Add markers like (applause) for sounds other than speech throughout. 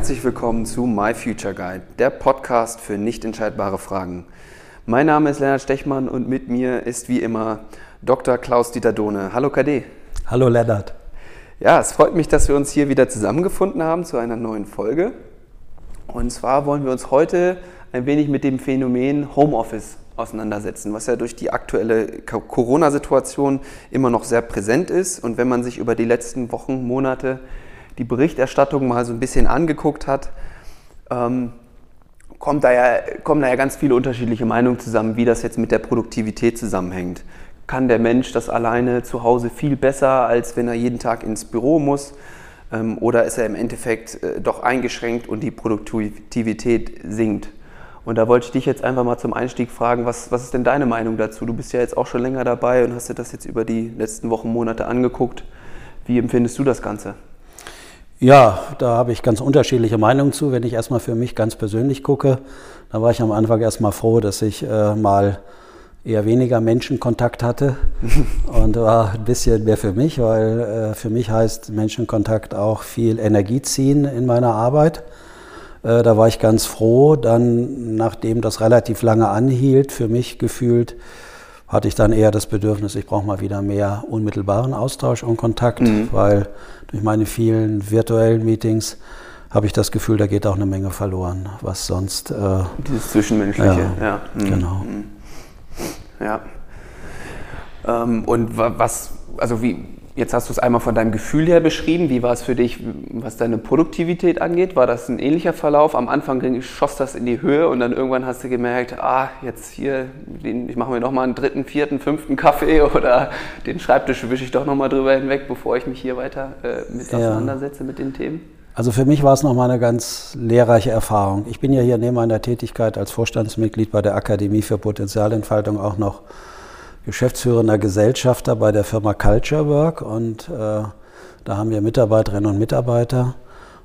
herzlich willkommen zu My Future Guide, der Podcast für nicht entscheidbare Fragen. Mein Name ist Lennart Stechmann und mit mir ist wie immer Dr. Klaus-Dieter Dohne. Hallo KD. Hallo Lennart. Ja, es freut mich, dass wir uns hier wieder zusammengefunden haben zu einer neuen Folge. Und zwar wollen wir uns heute ein wenig mit dem Phänomen Homeoffice auseinandersetzen, was ja durch die aktuelle Corona-Situation immer noch sehr präsent ist. Und wenn man sich über die letzten Wochen, Monate die Berichterstattung mal so ein bisschen angeguckt hat, ähm, kommt da ja, kommen da ja ganz viele unterschiedliche Meinungen zusammen, wie das jetzt mit der Produktivität zusammenhängt. Kann der Mensch das alleine zu Hause viel besser, als wenn er jeden Tag ins Büro muss? Ähm, oder ist er im Endeffekt äh, doch eingeschränkt und die Produktivität sinkt? Und da wollte ich dich jetzt einfach mal zum Einstieg fragen, was, was ist denn deine Meinung dazu? Du bist ja jetzt auch schon länger dabei und hast dir das jetzt über die letzten Wochen, Monate angeguckt. Wie empfindest du das Ganze? Ja, da habe ich ganz unterschiedliche Meinungen zu. Wenn ich erstmal für mich ganz persönlich gucke, da war ich am Anfang erstmal froh, dass ich äh, mal eher weniger Menschenkontakt hatte (laughs) und war ein bisschen mehr für mich, weil äh, für mich heißt Menschenkontakt auch viel Energie ziehen in meiner Arbeit. Äh, da war ich ganz froh. Dann, nachdem das relativ lange anhielt, für mich gefühlt, hatte ich dann eher das Bedürfnis, ich brauche mal wieder mehr unmittelbaren Austausch und Kontakt, mhm. weil durch meine vielen virtuellen Meetings habe ich das Gefühl, da geht auch eine Menge verloren, was sonst. Äh, Dieses Zwischenmenschliche, ja. ja. Mhm. Genau. Mhm. Ja. Ähm, und was, also wie, Jetzt hast du es einmal von deinem Gefühl her beschrieben. Wie war es für dich, was deine Produktivität angeht? War das ein ähnlicher Verlauf? Am Anfang schoss das in die Höhe und dann irgendwann hast du gemerkt, ah, jetzt hier, ich mache mir nochmal einen dritten, vierten, fünften Kaffee (laughs) oder den Schreibtisch wische ich doch nochmal drüber hinweg, bevor ich mich hier weiter äh, mit ja. auseinandersetze mit den Themen. Also für mich war es nochmal eine ganz lehrreiche Erfahrung. Ich bin ja hier neben meiner Tätigkeit als Vorstandsmitglied bei der Akademie für Potenzialentfaltung auch noch geschäftsführender Gesellschafter bei der Firma Culture Work und äh, da haben wir Mitarbeiterinnen und Mitarbeiter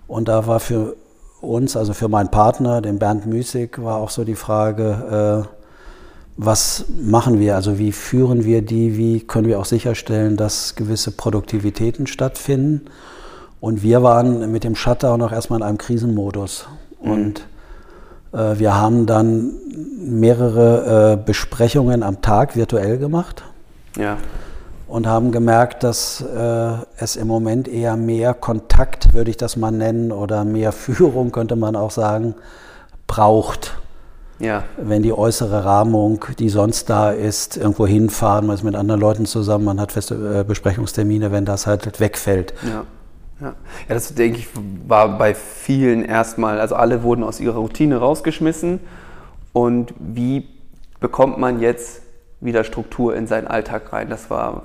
und da war für uns, also für meinen Partner, den Bernd Müßig, war auch so die Frage, äh, was machen wir, also wie führen wir die, wie können wir auch sicherstellen, dass gewisse Produktivitäten stattfinden. Und wir waren mit dem Shutdown auch erstmal in einem Krisenmodus. Mhm. Und wir haben dann mehrere äh, Besprechungen am Tag virtuell gemacht. Ja. Und haben gemerkt, dass äh, es im Moment eher mehr Kontakt, würde ich das mal nennen, oder mehr (laughs) Führung, könnte man auch sagen, braucht. Ja. Wenn die äußere Rahmung, die sonst da ist, irgendwo hinfahren, man ist mit anderen Leuten zusammen, man hat feste Besprechungstermine, wenn das halt wegfällt. Ja. Ja. ja, das denke ich war bei vielen erstmal, also alle wurden aus ihrer Routine rausgeschmissen. Und wie bekommt man jetzt wieder Struktur in seinen Alltag rein? Das war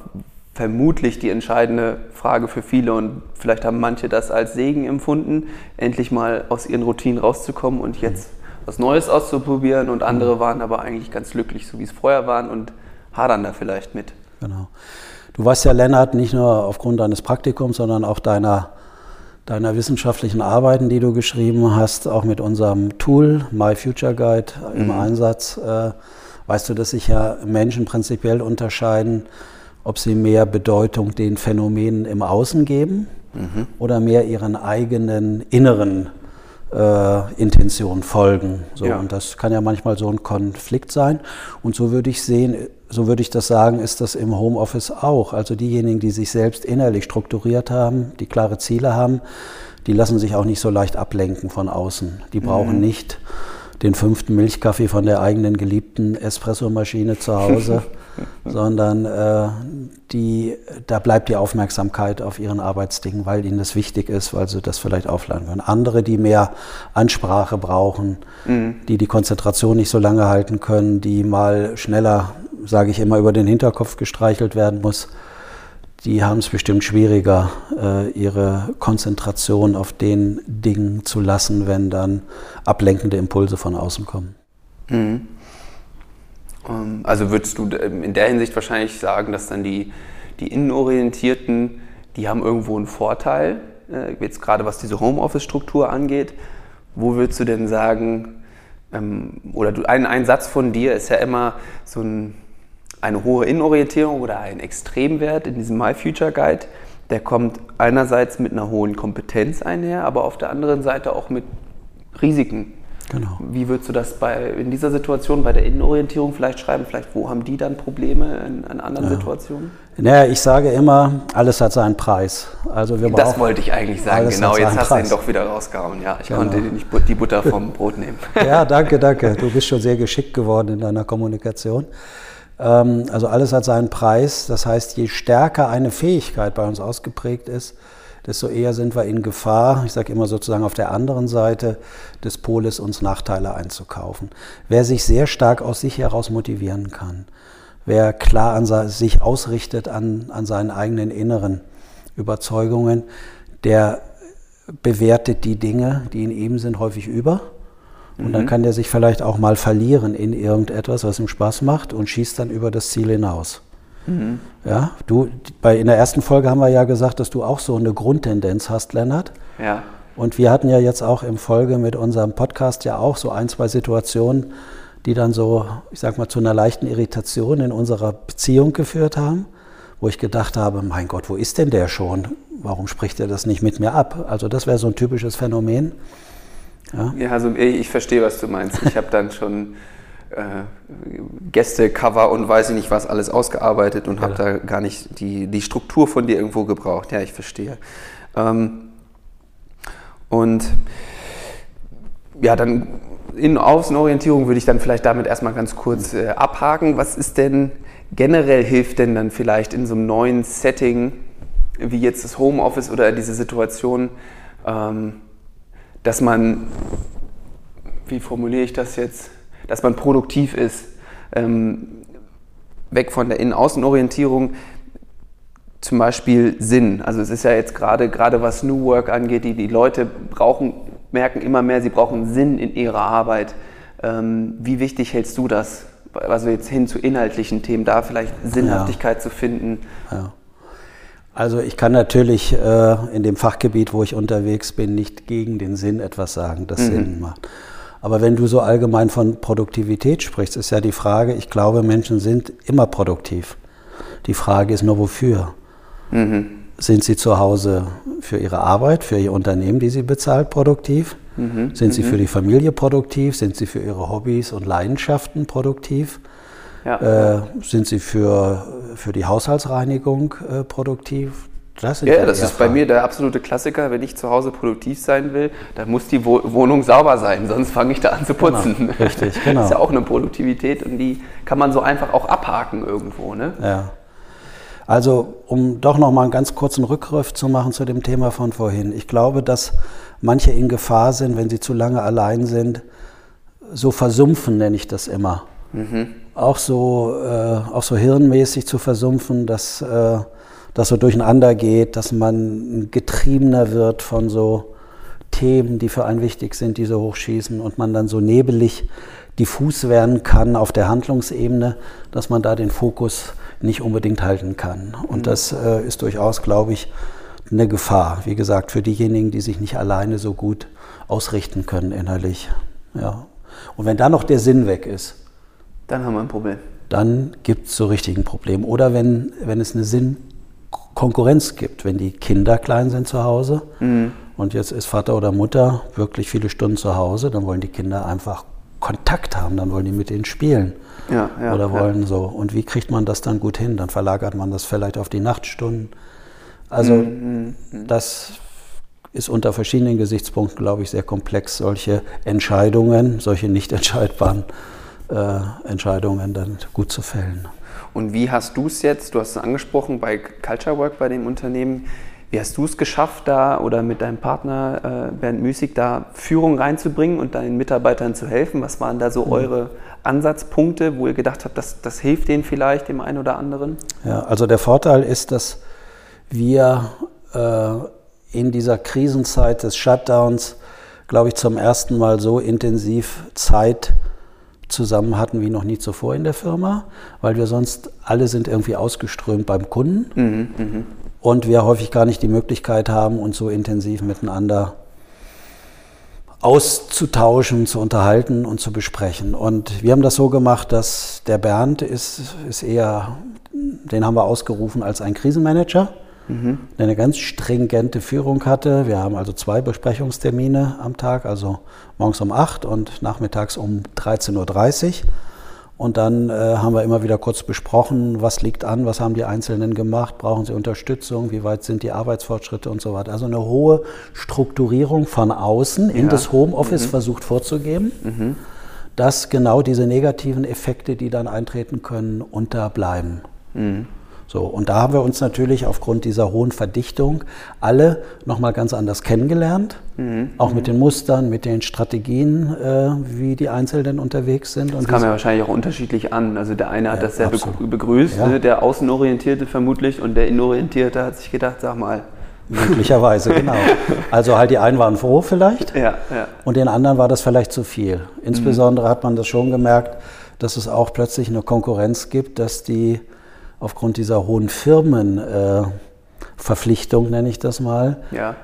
vermutlich die entscheidende Frage für viele und vielleicht haben manche das als Segen empfunden, endlich mal aus ihren Routinen rauszukommen und jetzt was Neues auszuprobieren und andere waren aber eigentlich ganz glücklich, so wie es vorher waren und hadern da vielleicht mit. Genau. Du weißt ja, Lennart, nicht nur aufgrund deines Praktikums, sondern auch deiner, deiner wissenschaftlichen Arbeiten, die du geschrieben hast, auch mit unserem Tool My Future Guide im mhm. Einsatz, äh, weißt du, dass sich ja Menschen prinzipiell unterscheiden, ob sie mehr Bedeutung den Phänomenen im Außen geben mhm. oder mehr ihren eigenen inneren äh, Intentionen folgen. So, ja. Und das kann ja manchmal so ein Konflikt sein. Und so würde ich sehen, so würde ich das sagen, ist das im Homeoffice auch. Also diejenigen, die sich selbst innerlich strukturiert haben, die klare Ziele haben, die lassen sich auch nicht so leicht ablenken von außen. Die brauchen mhm. nicht den fünften Milchkaffee von der eigenen geliebten Espressomaschine zu Hause, (laughs) sondern äh, die, da bleibt die Aufmerksamkeit auf ihren Arbeitsdingen, weil ihnen das wichtig ist, weil sie das vielleicht aufladen können. Andere, die mehr Ansprache brauchen, mhm. die die Konzentration nicht so lange halten können, die mal schneller, sage ich immer, über den Hinterkopf gestreichelt werden muss, die haben es bestimmt schwieriger, äh, ihre Konzentration auf den Dingen zu lassen, wenn dann ablenkende Impulse von außen kommen. Mhm. Ähm, also würdest du ähm, in der Hinsicht wahrscheinlich sagen, dass dann die, die Innenorientierten, die haben irgendwo einen Vorteil, äh, jetzt gerade was diese Homeoffice-Struktur angeht. Wo würdest du denn sagen, ähm, oder du, ein, ein Satz von dir ist ja immer so ein eine hohe Innenorientierung oder ein Extremwert in diesem My Future Guide, der kommt einerseits mit einer hohen Kompetenz einher, aber auf der anderen Seite auch mit Risiken. Genau. Wie würdest du das bei, in dieser Situation bei der Innenorientierung vielleicht schreiben? Vielleicht, wo haben die dann Probleme in, in anderen ja. Situationen? Naja, ich sage immer, alles hat seinen Preis. Also wir das wollte ich eigentlich sagen, genau. Jetzt hast Preis. du ihn doch wieder rausgehauen. Ja, ich genau. konnte nicht die Butter vom Brot nehmen. (laughs) ja, danke, danke. Du bist schon sehr geschickt geworden in deiner Kommunikation. Ähm, also alles hat seinen Preis. Das heißt, je stärker eine Fähigkeit bei uns ausgeprägt ist, desto eher sind wir in Gefahr, ich sage immer sozusagen auf der anderen Seite des Poles, uns Nachteile einzukaufen. Wer sich sehr stark aus sich heraus motivieren kann, wer klar an sich ausrichtet an, an seinen eigenen inneren Überzeugungen, der bewertet die Dinge, die in ihm sind, häufig über. Und mhm. dann kann der sich vielleicht auch mal verlieren in irgendetwas, was ihm Spaß macht und schießt dann über das Ziel hinaus. Mhm. Ja, du, bei, in der ersten Folge haben wir ja gesagt, dass du auch so eine Grundtendenz hast, Lennart. Ja. Und wir hatten ja jetzt auch im Folge mit unserem Podcast ja auch so ein, zwei Situationen, die dann so, ich sag mal, zu einer leichten Irritation in unserer Beziehung geführt haben, wo ich gedacht habe, mein Gott, wo ist denn der schon? Warum spricht er das nicht mit mir ab? Also das wäre so ein typisches Phänomen. Ja, ja also ich verstehe, was du meinst. Ich habe dann schon äh, Gästecover und weiß ich nicht was alles ausgearbeitet und ja. habe da gar nicht die, die Struktur von dir irgendwo gebraucht. Ja, ich verstehe. Ähm, und ja, dann in Außenorientierung würde ich dann vielleicht damit erstmal ganz kurz äh, abhaken. Was ist denn generell hilft denn dann vielleicht in so einem neuen Setting, wie jetzt das Homeoffice oder diese Situation, ähm, dass man, wie formuliere ich das jetzt, dass man produktiv ist, ähm, weg von der Innen-Außen-Orientierung, zum Beispiel Sinn. Also es ist ja jetzt gerade, gerade was New Work angeht, die, die Leute brauchen, merken immer mehr, sie brauchen Sinn in ihrer Arbeit. Ähm, wie wichtig hältst du das? Also jetzt hin zu inhaltlichen Themen, da vielleicht Sinnhaftigkeit ja. zu finden. Ja. Also ich kann natürlich äh, in dem Fachgebiet, wo ich unterwegs bin, nicht gegen den Sinn etwas sagen, das mhm. Sinn macht. Aber wenn du so allgemein von Produktivität sprichst, ist ja die Frage, ich glaube, Menschen sind immer produktiv. Die Frage ist nur, wofür? Mhm. Sind sie zu Hause für ihre Arbeit, für ihr Unternehmen, die sie bezahlt, produktiv? Mhm. Sind sie mhm. für die Familie produktiv? Sind sie für ihre Hobbys und Leidenschaften produktiv? Ja. Äh, sind sie für, für die Haushaltsreinigung äh, produktiv? Das ja, das ist bei mir der absolute Klassiker. Wenn ich zu Hause produktiv sein will, dann muss die Wohnung sauber sein, sonst fange ich da an zu genau, putzen. (laughs) Genau, richtig, genau. Das ist ja auch eine Produktivität und die kann man so einfach auch abhaken irgendwo. Ne? Ja. Also, um doch noch mal einen ganz kurzen Rückgriff zu machen zu dem Thema von vorhin. Ich glaube, dass manche in Gefahr sind, wenn sie zu lange allein sind, so versumpfen, nenne ich das immer. Mhm. Auch, so, äh, auch so hirnmäßig zu versumpfen, dass. Äh, das so durcheinander geht, dass man getriebener wird von so Themen, die für einen wichtig sind, die so hochschießen und man dann so nebelig diffus werden kann auf der Handlungsebene, dass man da den Fokus nicht unbedingt halten kann. Und mhm. das äh, ist durchaus, glaube ich, eine Gefahr. Wie gesagt, für diejenigen, die sich nicht alleine so gut ausrichten können innerlich. Ja. Und wenn da noch der Sinn weg ist, dann haben wir ein Problem. Dann gibt es so richtig ein Problem. Oder wenn, wenn es eine Sinn Konkurrenz gibt, wenn die Kinder klein sind zu Hause mhm. und jetzt ist Vater oder Mutter wirklich viele Stunden zu Hause, dann wollen die Kinder einfach Kontakt haben, dann wollen die mit ihnen spielen ja, ja, oder wollen ja. so. Und wie kriegt man das dann gut hin? Dann verlagert man das vielleicht auf die Nachtstunden. Also mhm. mhm. das ist unter verschiedenen Gesichtspunkten, glaube ich, sehr komplex, solche Entscheidungen, solche nicht entscheidbaren äh, Entscheidungen dann gut zu fällen. Und wie hast du es jetzt, du hast es angesprochen, bei Culture Work bei dem Unternehmen, wie hast du es geschafft, da oder mit deinem Partner äh, Bernd Müßig da Führung reinzubringen und deinen Mitarbeitern zu helfen? Was waren da so mhm. eure Ansatzpunkte, wo ihr gedacht habt, das, das hilft denen vielleicht, dem einen oder anderen? Ja, also der Vorteil ist, dass wir äh, in dieser Krisenzeit des Shutdowns, glaube ich, zum ersten Mal so intensiv Zeit zusammen hatten wie noch nie zuvor in der Firma, weil wir sonst alle sind irgendwie ausgeströmt beim Kunden mhm, mh. und wir häufig gar nicht die Möglichkeit haben, uns so intensiv miteinander auszutauschen, zu unterhalten und zu besprechen. Und wir haben das so gemacht, dass der Bernd ist, ist eher, den haben wir ausgerufen als ein Krisenmanager. Der eine ganz stringente Führung hatte. Wir haben also zwei Besprechungstermine am Tag, also morgens um 8 und nachmittags um 13.30 Uhr. Und dann äh, haben wir immer wieder kurz besprochen, was liegt an, was haben die Einzelnen gemacht, brauchen sie Unterstützung, wie weit sind die Arbeitsfortschritte und so weiter. Also eine hohe Strukturierung von außen in Ja. das Homeoffice versucht vorzugeben, dass genau diese negativen Effekte, die dann eintreten können, unterbleiben. So, und da haben wir uns natürlich aufgrund dieser hohen Verdichtung alle nochmal ganz anders kennengelernt. Auch mit den Mustern, mit den Strategien, äh, wie die Einzelnen unterwegs sind. Das kam ja wahrscheinlich auch unterschiedlich an. Also der eine hat Ja, das sehr absolut. begrü- begrüßt, Ja. ne? der Außenorientierte vermutlich und der Innenorientierte hat sich gedacht, sag mal. Möglicherweise, (laughs) genau. Also halt die einen waren froh vielleicht Ja, ja. und den anderen war das vielleicht zu viel. Insbesondere hat man das schon gemerkt, dass es auch plötzlich eine Konkurrenz gibt, dass die aufgrund dieser hohen Firmenverpflichtung, äh, nenne ich das mal, Ja.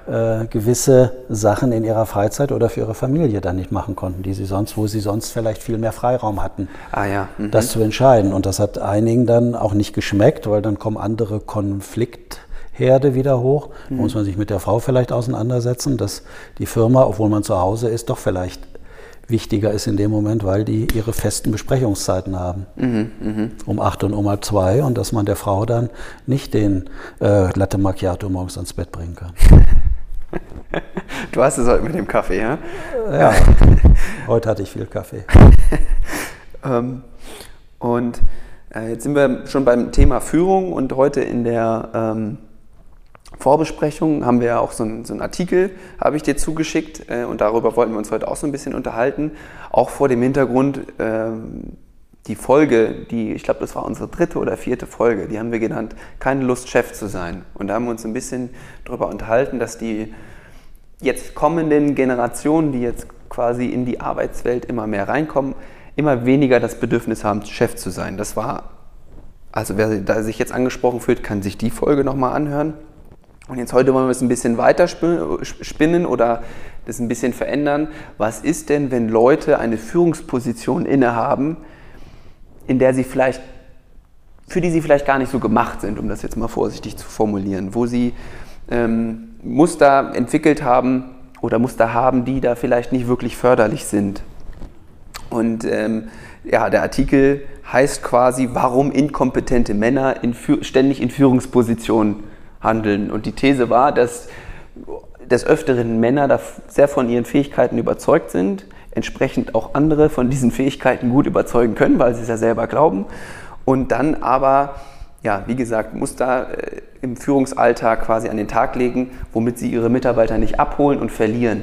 äh, gewisse Sachen in ihrer Freizeit oder für ihre Familie dann nicht machen konnten, die sie sonst, wo sie sonst vielleicht viel mehr Freiraum hatten Ah ja. Mhm. das zu entscheiden. Und das hat einigen dann auch nicht geschmeckt, weil dann kommen andere Konfliktherde wieder hoch. Da muss man sich mit der Frau vielleicht auseinandersetzen, dass die Firma, obwohl man zu Hause ist, doch vielleicht wichtiger ist in dem Moment, weil die ihre festen Besprechungszeiten haben. Um acht und um halb zwei und dass man der Frau dann nicht den äh, Latte Macchiato morgens ans Bett bringen kann. (laughs) Du hast es heute mit dem Kaffee, ja? Ja, (laughs) heute hatte ich viel Kaffee. (laughs) Ähm, und äh, jetzt sind wir schon beim Thema Führung und heute in der ähm, Vorbesprechung haben wir ja auch so einen, so einen Artikel, habe ich dir zugeschickt äh, und darüber wollten wir uns heute auch so ein bisschen unterhalten. Auch vor dem Hintergrund, ähm, die Folge, die, ich glaube, das war unsere dritte oder vierte Folge, die haben wir genannt, keine Lust, Chef zu sein. Und da haben wir uns ein bisschen darüber unterhalten, dass die jetzt kommenden Generationen, die jetzt quasi in die Arbeitswelt immer mehr reinkommen, immer weniger das Bedürfnis haben, Chef zu sein. Das war, also wer da sich jetzt angesprochen fühlt, kann sich die Folge nochmal anhören. Und jetzt heute wollen wir es ein bisschen weiter sp- spinnen oder das ein bisschen verändern. Was ist denn, wenn Leute eine Führungsposition innehaben, in der sie vielleicht, für die sie vielleicht gar nicht so gemacht sind, um das jetzt mal vorsichtig zu formulieren, wo sie ähm, Muster entwickelt haben oder Muster haben, die da vielleicht nicht wirklich förderlich sind. Und ähm, ja, der Artikel heißt quasi, warum inkompetente Männer in, ständig in Führungspositionen handeln. Und die These war, dass des Öfteren Männer da sehr von ihren Fähigkeiten überzeugt sind, entsprechend auch andere von diesen Fähigkeiten gut überzeugen können, weil sie es ja selber glauben. Und dann aber, ja, wie gesagt, Muster äh, im Führungsalltag quasi an den Tag legen, womit sie ihre Mitarbeiter nicht abholen und verlieren.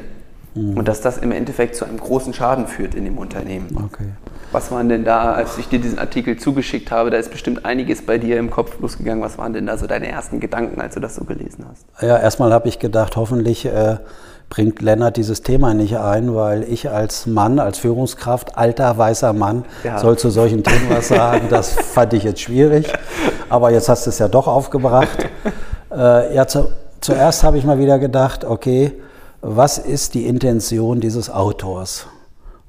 Und dass das im Endeffekt zu einem großen Schaden führt in dem Unternehmen. Okay. Was waren denn da, als ich dir diesen Artikel zugeschickt habe, da ist bestimmt einiges bei dir im Kopf losgegangen. Was waren denn da so deine ersten Gedanken, als du das so gelesen hast? Ja, erstmal habe ich gedacht, hoffentlich äh, bringt Lennart dieses Thema nicht ein, weil ich als Mann, als Führungskraft, alter weißer Mann, Ja. soll zu solchen Themen was sagen. Das fand ich jetzt schwierig. Aber jetzt hast du es ja doch aufgebracht. Äh, ja, zu, zuerst habe ich mal wieder gedacht, okay, was ist die Intention dieses Autors?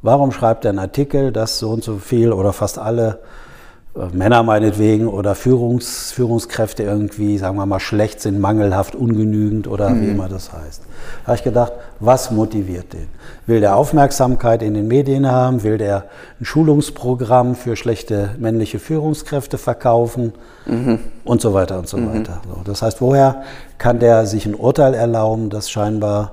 Warum schreibt er einen Artikel, dass so und so viel oder fast alle äh, Männer meinetwegen oder Führungs, Führungskräfte irgendwie, sagen wir mal, schlecht sind, mangelhaft, ungenügend oder wie immer das heißt. Da habe ich gedacht, was motiviert den? Will der Aufmerksamkeit in den Medien haben? Will der ein Schulungsprogramm für schlechte männliche Führungskräfte verkaufen? Und so weiter und so weiter. So, das heißt, woher kann der sich ein Urteil erlauben, das scheinbar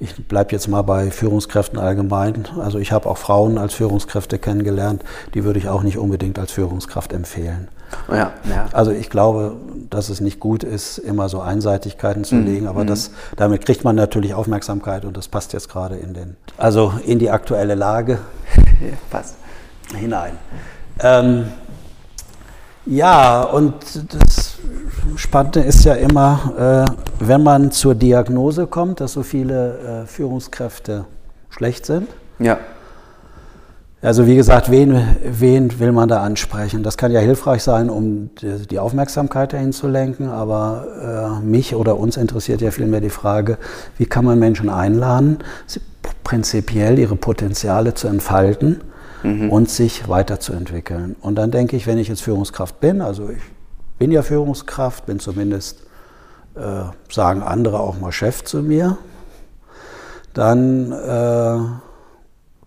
ich bleibe jetzt mal bei Führungskräften allgemein. Also ich habe auch Frauen als Führungskräfte kennengelernt, die würde ich auch nicht unbedingt als Führungskraft empfehlen. Ja, ja. Also ich glaube, dass es nicht gut ist, immer so Einseitigkeiten zu legen, aber das, damit kriegt man natürlich Aufmerksamkeit und das passt jetzt gerade in den, also in die aktuelle Lage ja (laughs) passt. hinein. Ähm, ja, und das Spannende ist ja immer, äh, wenn man zur Diagnose kommt, dass so viele äh, Führungskräfte schlecht sind. Ja, Also wie gesagt, wen, wen will man da ansprechen? Das kann ja hilfreich sein, um die Aufmerksamkeit dahin zu lenken, aber äh, mich oder uns interessiert ja vielmehr die Frage, wie kann man Menschen einladen, prinzipiell ihre Potenziale zu entfalten und sich weiterzuentwickeln. Und dann denke ich, wenn ich jetzt Führungskraft bin, also ich bin ja Führungskraft, bin zumindest äh, sagen andere auch mal Chef zu mir. Dann äh,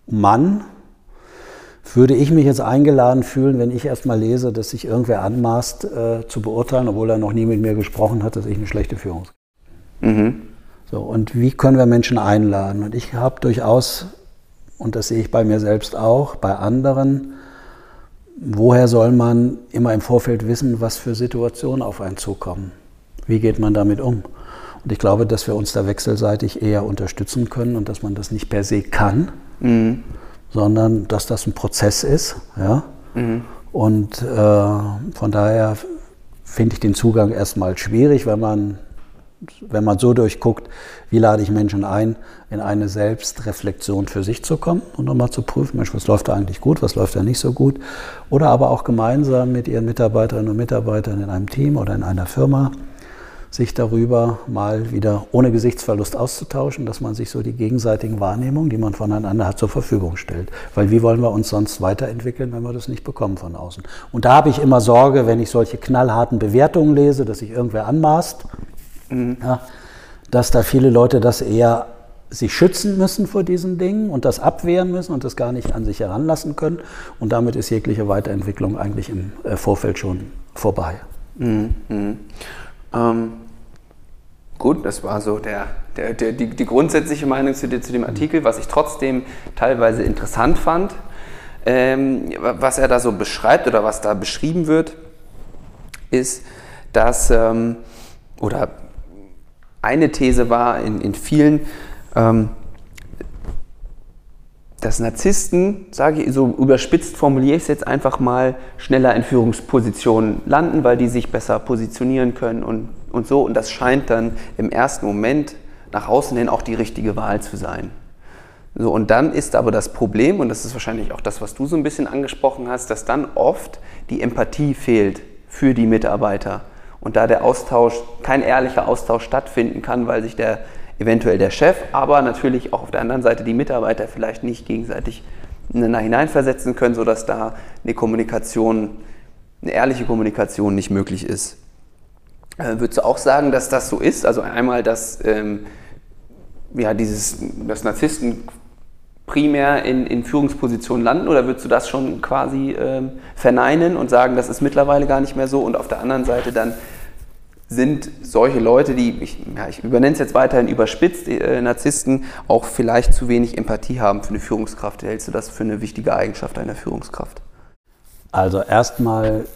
Mann, würde ich mich jetzt eingeladen fühlen, wenn ich erst mal lese, dass sich irgendwer anmaßt äh, zu beurteilen, obwohl er noch nie mit mir gesprochen hat, dass ich eine schlechte Führungskraft bin. Mhm. So, und wie können wir Menschen einladen? Und ich habe durchaus, und das sehe ich bei mir selbst auch, bei anderen, woher soll man immer im Vorfeld wissen, was für Situationen auf einen zukommen? Wie geht man damit um? Und ich glaube, dass wir uns da wechselseitig eher unterstützen können und dass man das nicht per se kann, mhm. sondern dass das ein Prozess ist. Ja? Mhm. Und äh, von daher finde ich den Zugang erstmal schwierig, wenn man, wenn man so durchguckt, wie lade ich Menschen ein, in eine Selbstreflexion für sich zu kommen und nochmal zu prüfen, Mensch, was läuft da eigentlich gut, was läuft da nicht so gut. Oder aber auch gemeinsam mit ihren Mitarbeiterinnen und Mitarbeitern in einem Team oder in einer Firma sich darüber mal wieder ohne Gesichtsverlust auszutauschen, dass man sich so die gegenseitigen Wahrnehmungen, die man voneinander hat, zur Verfügung stellt. Weil wie wollen wir uns sonst weiterentwickeln, wenn wir das nicht bekommen von außen? Und da habe ich immer Sorge, wenn ich solche knallharten Bewertungen lese, dass sich irgendwer anmaßt, mhm. ja, dass da viele Leute das eher sich schützen müssen vor diesen Dingen und das abwehren müssen und das gar nicht an sich heranlassen können. Und damit ist jegliche Weiterentwicklung eigentlich im äh, Vorfeld schon vorbei. Mhm. Mhm. Ähm Gut, das war so der, der, der, die, die grundsätzliche Meinung zu, zu, dem Artikel, was ich trotzdem teilweise interessant fand. Ähm, was er da so beschreibt oder was da beschrieben wird, ist, dass, ähm, oder eine These war in, in vielen, ähm, dass Narzissten, sage ich so überspitzt formuliere ich es jetzt einfach mal, schneller in Führungspositionen landen, weil die sich besser positionieren können und und so. Und das scheint dann im ersten Moment nach außen hin auch die richtige Wahl zu sein. So, und dann ist aber das Problem, und das ist wahrscheinlich auch das, was du so ein bisschen angesprochen hast, dass dann oft die Empathie fehlt für die Mitarbeiter. Und da der Austausch, kein ehrlicher Austausch stattfinden kann, weil sich der eventuell der Chef, aber natürlich auch auf der anderen Seite die Mitarbeiter vielleicht nicht gegenseitig ineinander hineinversetzen können, sodass da eine Kommunikation, eine ehrliche Kommunikation nicht möglich ist. Äh, würdest du auch sagen, dass das so ist? Also einmal, dass ähm, ja, dieses, dass Narzissten primär in, in Führungspositionen landen oder würdest du das schon quasi ähm, verneinen und sagen, das ist mittlerweile gar nicht mehr so und auf der anderen Seite dann sind solche Leute, die, ich, ja, ich übernenne es jetzt weiterhin überspitzt, äh, Narzissten, auch vielleicht zu wenig Empathie haben für eine Führungskraft. Hältst du das für eine wichtige Eigenschaft einer Führungskraft? Also erstmal,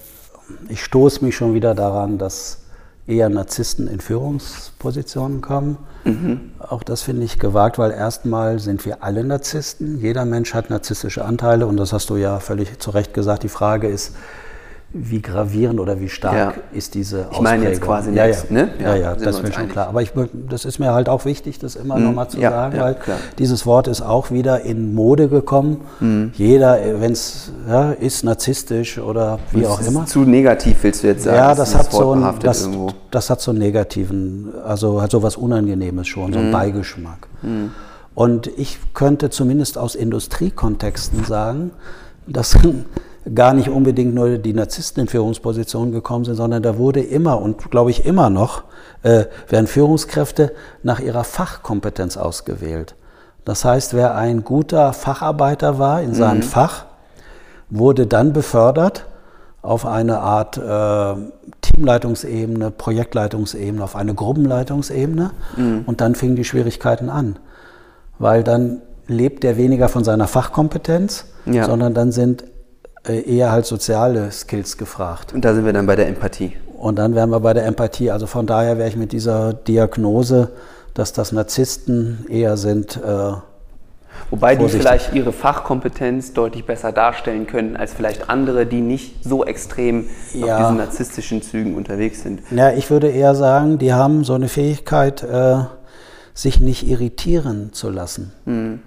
ich stoße mich schon wieder daran, dass eher Narzissten in Führungspositionen kommen. Mhm. Auch das finde ich gewagt, weil erstmal sind wir alle Narzissten. Jeder Mensch hat narzisstische Anteile und das hast du ja völlig zu Recht gesagt. Die Frage ist, wie gravierend oder wie stark ja. ist diese Ausprägung. Ich meine jetzt quasi ja, ja. Ne? ja, ja, das ist mir schon klar. Aber ich, das ist mir halt auch wichtig, das immer mhm. nochmal zu sagen, weil klar. dieses Wort ist auch wieder in Mode gekommen. Mhm. Jeder, wenn es ist narzisstisch oder wie das auch immer. Zu negativ willst du jetzt sagen? Ja, das, das hat so einen, das, das, hat so einen negativen, also hat so was Unangenehmes schon, so einen mhm. Beigeschmack. Mhm. Und ich könnte zumindest aus Industriekontexten sagen, dass gar nicht unbedingt nur die Narzissten in Führungspositionen gekommen sind, sondern da wurde immer und glaube ich immer noch, äh, werden Führungskräfte nach ihrer Fachkompetenz ausgewählt. Das heißt, wer ein guter Facharbeiter war in seinem mhm. Fach, wurde dann befördert auf eine Art äh, Teamleitungsebene, Projektleitungsebene, auf eine Gruppenleitungsebene mhm. und dann fingen die Schwierigkeiten an, weil dann lebt er weniger von seiner Fachkompetenz, ja. sondern dann sind eher halt soziale Skills gefragt. Und da sind wir dann bei der Empathie. Und dann wären wir bei der Empathie. Also von daher wäre ich mit dieser Diagnose, dass das Narzissten eher sind. Äh, Wobei die vielleicht ihre Fachkompetenz deutlich besser darstellen können als vielleicht andere, die nicht so extrem ja. auf diesen narzisstischen Zügen unterwegs sind. Ja, ich würde eher sagen, die haben so eine Fähigkeit, äh, sich nicht irritieren zu lassen. Mhm.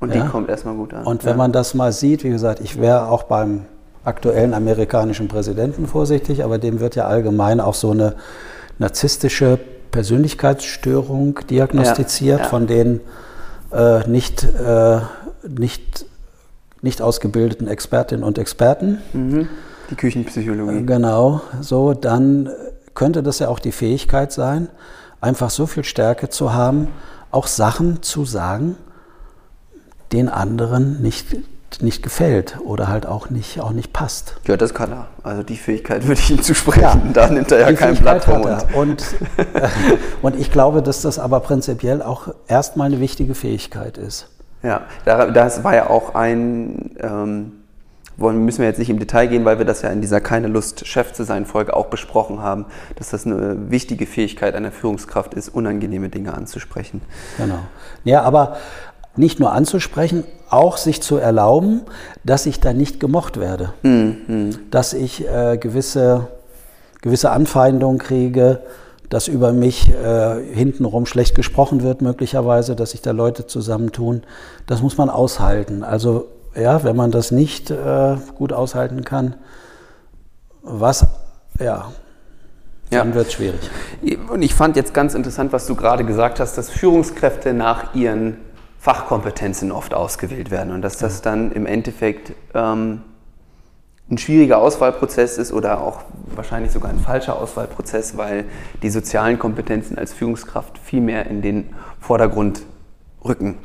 Und ja? die kommt erstmal gut an. Und wenn ja. man das mal sieht, wie gesagt, ich wäre auch beim aktuellen amerikanischen Präsidenten vorsichtig, aber dem wird ja allgemein auch so eine narzisstische Persönlichkeitsstörung diagnostiziert, ja, von den äh, nicht, äh, nicht, nicht ausgebildeten Expertinnen und Experten. Mhm. Die Küchenpsychologie. Genau, so dann könnte das ja auch die Fähigkeit sein, einfach so viel Stärke zu haben, auch Sachen zu sagen, den anderen nicht, nicht gefällt oder halt auch nicht, auch nicht passt. Ja, das kann er. Also die Fähigkeit würde ich ihm zusprechen. Ja, da nimmt er ja kein Blatt vom Mund. Und, äh, (laughs) und ich glaube, dass das aber prinzipiell auch erstmal eine wichtige Fähigkeit ist. Ja, das war ja auch ein, ähm, wollen, müssen wir jetzt nicht im Detail gehen, weil wir das ja in dieser Keine Lust, Chef zu sein Folge auch besprochen haben, dass das eine wichtige Fähigkeit einer Führungskraft ist, unangenehme Dinge anzusprechen. Genau. Ja, aber nicht nur anzusprechen, auch sich zu erlauben, dass ich da nicht gemocht werde. Mhm. Dass ich äh, gewisse, gewisse Anfeindungen kriege, dass über mich äh, hintenrum schlecht gesprochen wird, möglicherweise, dass sich da Leute zusammentun. Das muss man aushalten. Also ja, wenn man das nicht äh, gut aushalten kann, was, ja, dann ja. wird es schwierig. Und ich fand jetzt ganz interessant, was du gerade gesagt hast, dass Führungskräfte nach ihren Fachkompetenzen oft ausgewählt werden und dass das dann im Endeffekt ähm, ein schwieriger Auswahlprozess ist oder auch wahrscheinlich sogar ein falscher Auswahlprozess, weil die sozialen Kompetenzen als Führungskraft viel mehr in den Vordergrund rücken.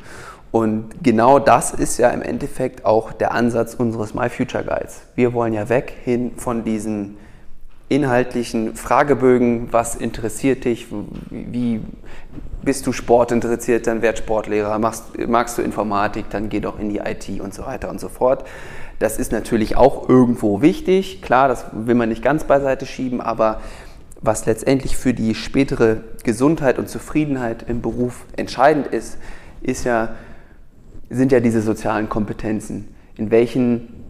Und genau das ist ja im Endeffekt auch der Ansatz unseres My Future Guides. Wir wollen ja weg hin von diesen inhaltlichen Fragebögen, was interessiert dich, wie bist du Sport interessiert, dann werd Sportlehrer, magst, magst du Informatik, dann geh doch in die IT und so weiter und so fort. Das ist natürlich auch irgendwo wichtig, klar, das will man nicht ganz beiseite schieben, aber was letztendlich für die spätere Gesundheit und Zufriedenheit im Beruf entscheidend ist, ist ja sind ja diese sozialen Kompetenzen. In welchen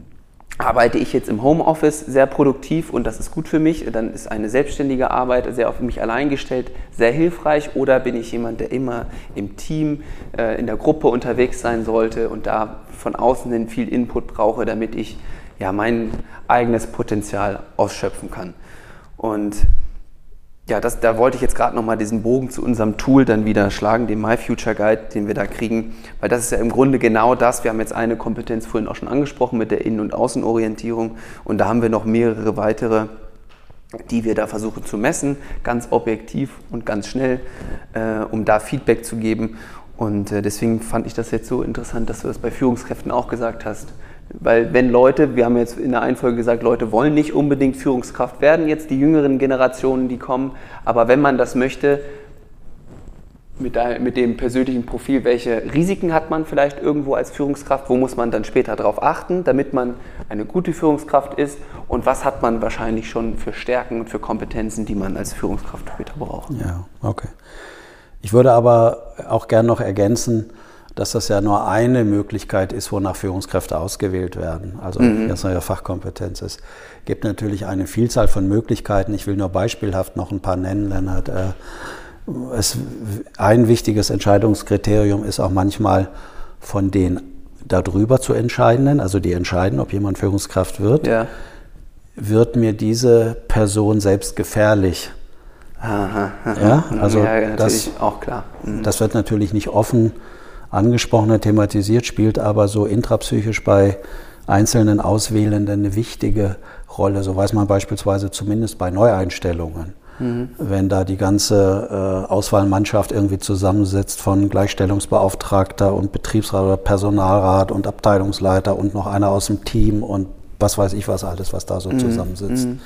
arbeite ich jetzt im Homeoffice sehr produktiv und das ist gut für mich, dann ist eine selbstständige Arbeit sehr auf mich allein gestellt sehr hilfreich oder bin ich jemand, der immer im Team, äh, in der Gruppe unterwegs sein sollte und da von außen hin viel Input brauche, damit ich ja mein eigenes Potenzial ausschöpfen kann. Und ja, das, da wollte ich jetzt gerade nochmal diesen Bogen zu unserem Tool dann wieder schlagen, dem My Future Guide, den wir da kriegen, weil das ist ja im Grunde genau das. Wir haben jetzt eine Kompetenz vorhin auch schon angesprochen mit der Innen- und Außenorientierung und da haben wir noch mehrere weitere, die wir da versuchen zu messen, ganz objektiv und ganz schnell, äh, um da Feedback zu geben. Und äh, deswegen fand ich das jetzt so interessant, dass du das bei Führungskräften auch gesagt hast. Weil wenn Leute, wir haben jetzt in der Einfolge gesagt, Leute wollen nicht unbedingt Führungskraft werden, jetzt die jüngeren Generationen, die kommen, aber wenn man das möchte, mit, mit dem persönlichen Profil, welche Risiken hat man vielleicht irgendwo als Führungskraft, wo muss man dann später darauf achten, damit man eine gute Führungskraft ist und was hat man wahrscheinlich schon für Stärken und für Kompetenzen, die man als Führungskraft später braucht. Ja, okay. Ich würde aber auch gerne noch ergänzen, dass das ja nur eine Möglichkeit ist, wonach Führungskräfte ausgewählt werden. Also mhm. das eine Fachkompetenz ist. Es gibt natürlich eine Vielzahl von Möglichkeiten. Ich will nur beispielhaft noch ein paar nennen, Lennart. Äh, es, ein wichtiges Entscheidungskriterium ist auch manchmal von den darüber zu entscheidenden, also die entscheiden, ob jemand Führungskraft wird, ja. wird mir diese Person selbst gefährlich. Aha, aha. Ja, also ja, das, auch klar. Mhm. Das wird natürlich nicht offen angesprochen thematisiert, spielt aber so intrapsychisch bei einzelnen Auswählenden eine wichtige Rolle. So weiß man beispielsweise zumindest bei Neueinstellungen. Mhm. Wenn da die ganze äh, Auswahlmannschaft irgendwie zusammensitzt von Gleichstellungsbeauftragter und Betriebsrat oder Personalrat und Abteilungsleiter und noch einer aus dem Team und was weiß ich was alles, was da so mhm. zusammensitzt, mhm.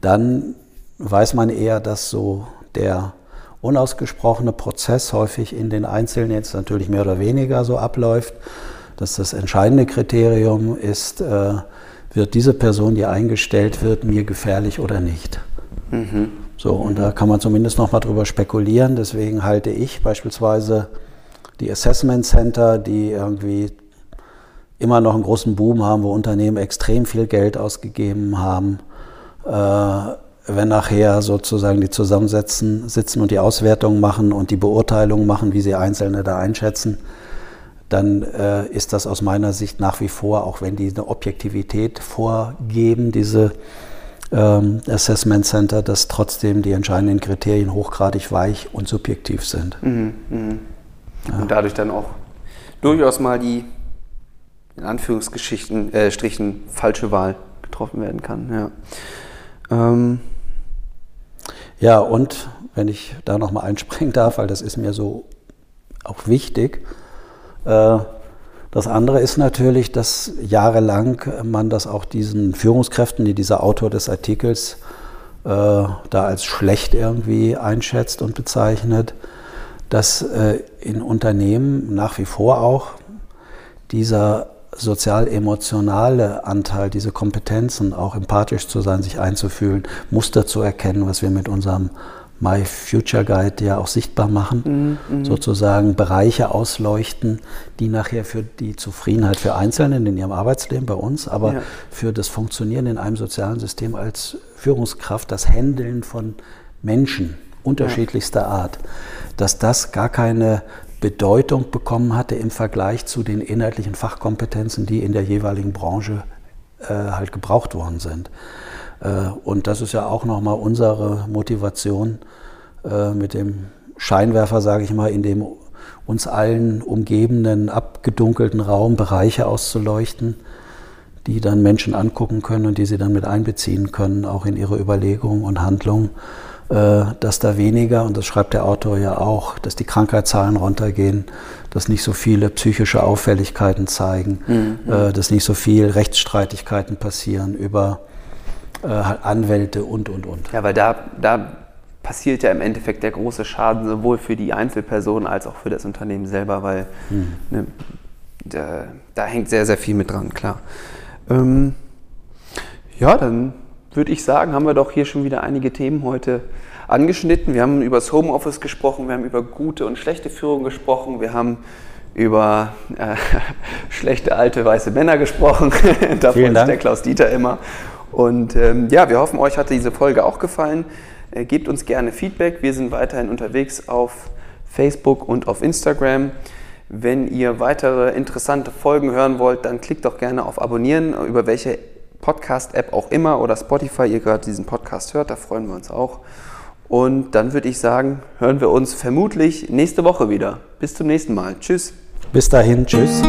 dann weiß man eher, dass so der unausgesprochene Prozess häufig in den Einzelnen jetzt natürlich mehr oder weniger so abläuft, dass das entscheidende Kriterium ist, äh, wird diese Person, die eingestellt wird, mir gefährlich oder nicht. Mhm. So, und da kann man zumindest noch mal drüber spekulieren. Deswegen halte ich beispielsweise die Assessment Center, die irgendwie immer noch einen großen Boom haben, wo Unternehmen extrem viel Geld ausgegeben haben, äh, wenn nachher sozusagen die zusammensetzen, sitzen und die Auswertung machen und die Beurteilung machen, wie sie Einzelne da einschätzen, dann äh, ist das aus meiner Sicht nach wie vor, auch wenn die eine Objektivität vorgeben, diese ähm, Assessment Center, dass trotzdem die entscheidenden Kriterien hochgradig weich und subjektiv sind. Mhm, mh. ja. Und dadurch dann auch durchaus mal die in Anführungsstrichen äh, falsche Wahl getroffen werden kann. Ja. Ähm, Ja, und wenn ich da nochmal einspringen (laughs) darf, weil das ist mir so auch wichtig, äh, das andere ist natürlich, dass jahrelang man das auch diesen Führungskräften, die dieser Autor des Artikels äh, da als schlecht irgendwie einschätzt und bezeichnet, dass äh, in Unternehmen nach wie vor auch dieser sozial-emotionale Anteil, diese Kompetenzen, auch empathisch zu sein, sich einzufühlen, Muster zu erkennen, was wir mit unserem My Future Guide ja auch sichtbar machen, mhm, mhm, sozusagen Bereiche ausleuchten, die nachher für die Zufriedenheit für Einzelne in ihrem Arbeitsleben bei uns, aber ja. für das Funktionieren in einem sozialen System als Führungskraft, das Händeln von Menschen unterschiedlichster ja. Art, dass das gar keine Bedeutung bekommen hatte im Vergleich zu den inhaltlichen Fachkompetenzen, die in der jeweiligen Branche äh, halt gebraucht worden sind. Äh, und das ist ja auch nochmal unsere Motivation äh, mit dem Scheinwerfer, sage ich mal, in dem uns allen umgebenden, abgedunkelten Raum Bereiche auszuleuchten, die dann Menschen angucken können und die sie dann mit einbeziehen können, auch in ihre Überlegungen und Handlungen, dass da weniger, und das schreibt der Autor ja auch, dass die Krankheitszahlen runtergehen, dass nicht so viele psychische Auffälligkeiten zeigen, mhm. dass nicht so viel Rechtsstreitigkeiten passieren über äh, Anwälte und, und, und. Ja, weil da, da passiert ja im Endeffekt der große Schaden sowohl für die Einzelperson als auch für das Unternehmen selber, weil hm. ne, da, da, hängt sehr, sehr viel mit dran, klar. Ähm, ja, dann würde ich sagen, haben wir doch hier schon wieder einige Themen heute angeschnitten. Wir haben über das Homeoffice gesprochen, wir haben über gute und schlechte Führung gesprochen, wir haben über äh, (laughs) schlechte alte weiße Männer gesprochen. da freut sich der Klaus Dieter immer. Und ähm, ja, wir hoffen, euch hat diese Folge auch gefallen. Äh, gebt uns gerne Feedback. Wir sind weiterhin unterwegs auf Facebook und auf Instagram. Wenn ihr weitere interessante Folgen hören wollt, dann klickt doch gerne auf Abonnieren, über welche Podcast-App auch immer oder Spotify ihr gerade diesen Podcast hört. Da freuen wir uns auch. Und dann würde ich sagen, hören wir uns vermutlich nächste Woche wieder. Bis zum nächsten Mal. Tschüss. Bis dahin. Tschüss.